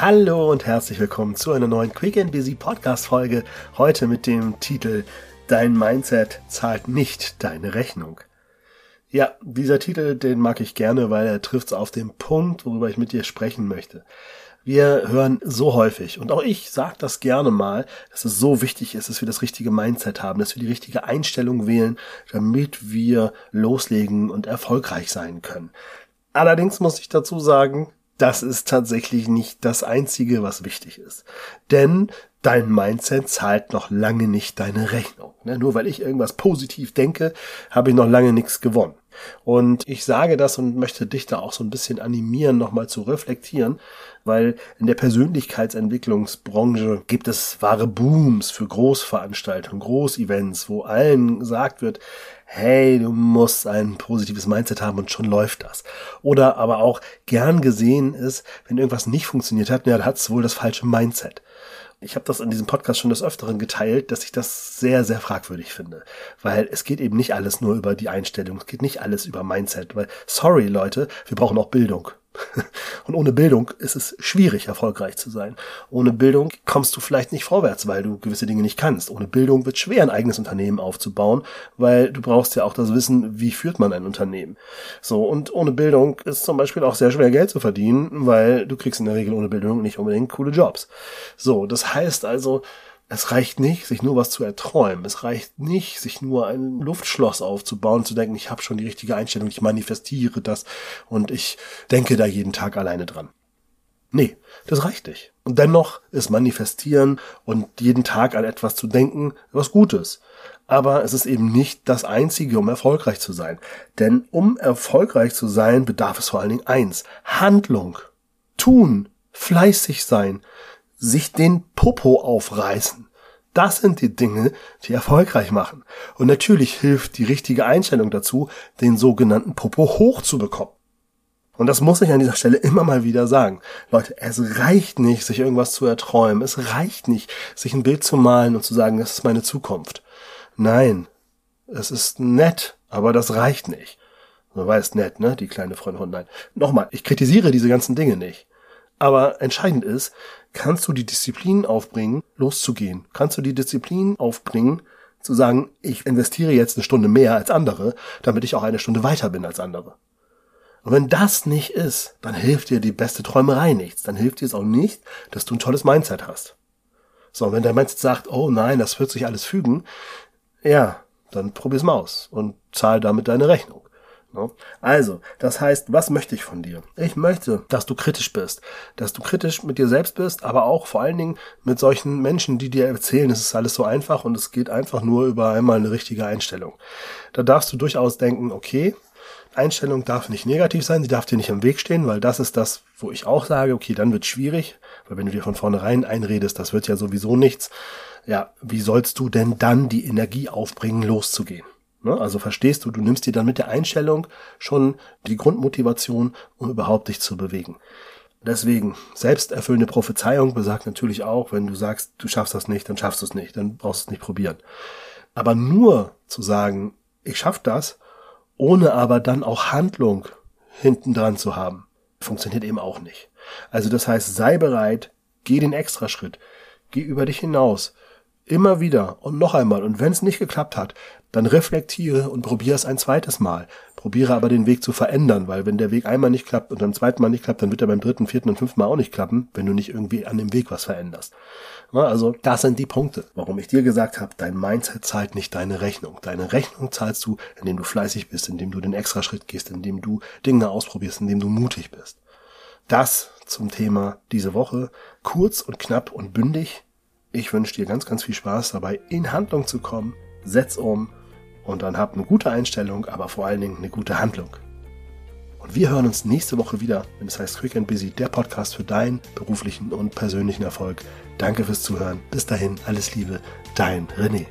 Hallo und herzlich willkommen zu einer neuen Quick and Busy Podcast Folge. Heute mit dem Titel Dein Mindset zahlt nicht deine Rechnung. Ja, dieser Titel, den mag ich gerne, weil er trifft auf den Punkt, worüber ich mit dir sprechen möchte. Wir hören so häufig, und auch ich sage das gerne mal, dass es so wichtig ist, dass wir das richtige Mindset haben, dass wir die richtige Einstellung wählen, damit wir loslegen und erfolgreich sein können. Allerdings muss ich dazu sagen, das ist tatsächlich nicht das Einzige, was wichtig ist. Denn dein Mindset zahlt noch lange nicht deine Rechnung. Ne, nur weil ich irgendwas positiv denke, habe ich noch lange nichts gewonnen. Und ich sage das und möchte dich da auch so ein bisschen animieren, nochmal zu reflektieren, weil in der Persönlichkeitsentwicklungsbranche gibt es wahre Booms für Großveranstaltungen, Großevents, wo allen gesagt wird, hey, du musst ein positives Mindset haben und schon läuft das. Oder aber auch gern gesehen ist, wenn irgendwas nicht funktioniert hat, ja, da hat es wohl das falsche Mindset. Ich habe das in diesem Podcast schon des Öfteren geteilt, dass ich das sehr, sehr fragwürdig finde. Weil es geht eben nicht alles nur über die Einstellung, es geht nicht alles über Mindset. Weil, sorry Leute, wir brauchen auch Bildung. Und ohne Bildung ist es schwierig, erfolgreich zu sein. Ohne Bildung kommst du vielleicht nicht vorwärts, weil du gewisse Dinge nicht kannst. Ohne Bildung wird schwer, ein eigenes Unternehmen aufzubauen, weil du brauchst ja auch das Wissen, wie führt man ein Unternehmen. So, und ohne Bildung ist zum Beispiel auch sehr schwer, Geld zu verdienen, weil du kriegst in der Regel ohne Bildung nicht unbedingt coole Jobs. So, das heißt also, es reicht nicht, sich nur was zu erträumen. Es reicht nicht, sich nur ein Luftschloss aufzubauen, zu denken, ich habe schon die richtige Einstellung, ich manifestiere das und ich denke da jeden Tag alleine dran. Nee, das reicht nicht. Und dennoch ist manifestieren und jeden Tag an etwas zu denken was Gutes. Aber es ist eben nicht das Einzige, um erfolgreich zu sein. Denn um erfolgreich zu sein, bedarf es vor allen Dingen eins. Handlung. Tun. Fleißig sein sich den Popo aufreißen. Das sind die Dinge, die erfolgreich machen. Und natürlich hilft die richtige Einstellung dazu, den sogenannten Popo hochzubekommen. Und das muss ich an dieser Stelle immer mal wieder sagen. Leute, es reicht nicht, sich irgendwas zu erträumen. Es reicht nicht, sich ein Bild zu malen und zu sagen, das ist meine Zukunft. Nein, es ist nett, aber das reicht nicht. Man weiß nett, ne? Die kleine Freundin. Nein. Nochmal, ich kritisiere diese ganzen Dinge nicht. Aber entscheidend ist, kannst du die Disziplin aufbringen, loszugehen? Kannst du die Disziplin aufbringen, zu sagen, ich investiere jetzt eine Stunde mehr als andere, damit ich auch eine Stunde weiter bin als andere? Und wenn das nicht ist, dann hilft dir die beste Träumerei nichts. Dann hilft dir es auch nicht, dass du ein tolles Mindset hast. So, und wenn dein Mindset sagt, oh nein, das wird sich alles fügen, ja, dann probier's mal aus und zahl damit deine Rechnung. Ne? Also, das heißt, was möchte ich von dir? Ich möchte, dass du kritisch bist, dass du kritisch mit dir selbst bist, aber auch vor allen Dingen mit solchen Menschen, die dir erzählen, es ist alles so einfach und es geht einfach nur über einmal eine richtige Einstellung. Da darfst du durchaus denken, okay, Einstellung darf nicht negativ sein, sie darf dir nicht im Weg stehen, weil das ist das, wo ich auch sage, okay, dann wird schwierig, weil wenn du dir von vornherein einredest, das wird ja sowieso nichts, ja, wie sollst du denn dann die Energie aufbringen, loszugehen? Ne? Also verstehst du, du nimmst dir dann mit der Einstellung schon die Grundmotivation, um überhaupt dich zu bewegen. Deswegen, selbsterfüllende Prophezeiung besagt natürlich auch, wenn du sagst, du schaffst das nicht, dann schaffst du es nicht, dann brauchst du es nicht probieren. Aber nur zu sagen, ich schaff das, ohne aber dann auch Handlung hinten dran zu haben, funktioniert eben auch nicht. Also das heißt, sei bereit, geh den Extraschritt, geh über dich hinaus, immer wieder und noch einmal. Und wenn es nicht geklappt hat, dann reflektiere und probiere es ein zweites Mal. Probiere aber den Weg zu verändern, weil wenn der Weg einmal nicht klappt und beim zweiten Mal nicht klappt, dann wird er beim dritten, vierten und fünften Mal auch nicht klappen, wenn du nicht irgendwie an dem Weg was veränderst. Also das sind die Punkte, warum ich dir gesagt habe, dein Mindset zahlt nicht deine Rechnung. Deine Rechnung zahlst du, indem du fleißig bist, indem du den extra Schritt gehst, indem du Dinge ausprobierst, indem du mutig bist. Das zum Thema diese Woche. Kurz und knapp und bündig. Ich wünsche dir ganz, ganz viel Spaß dabei, in Handlung zu kommen. Setz um und dann hab eine gute Einstellung, aber vor allen Dingen eine gute Handlung. Und wir hören uns nächste Woche wieder, wenn es heißt Quick and Busy, der Podcast für deinen beruflichen und persönlichen Erfolg. Danke fürs Zuhören. Bis dahin, alles Liebe, dein René.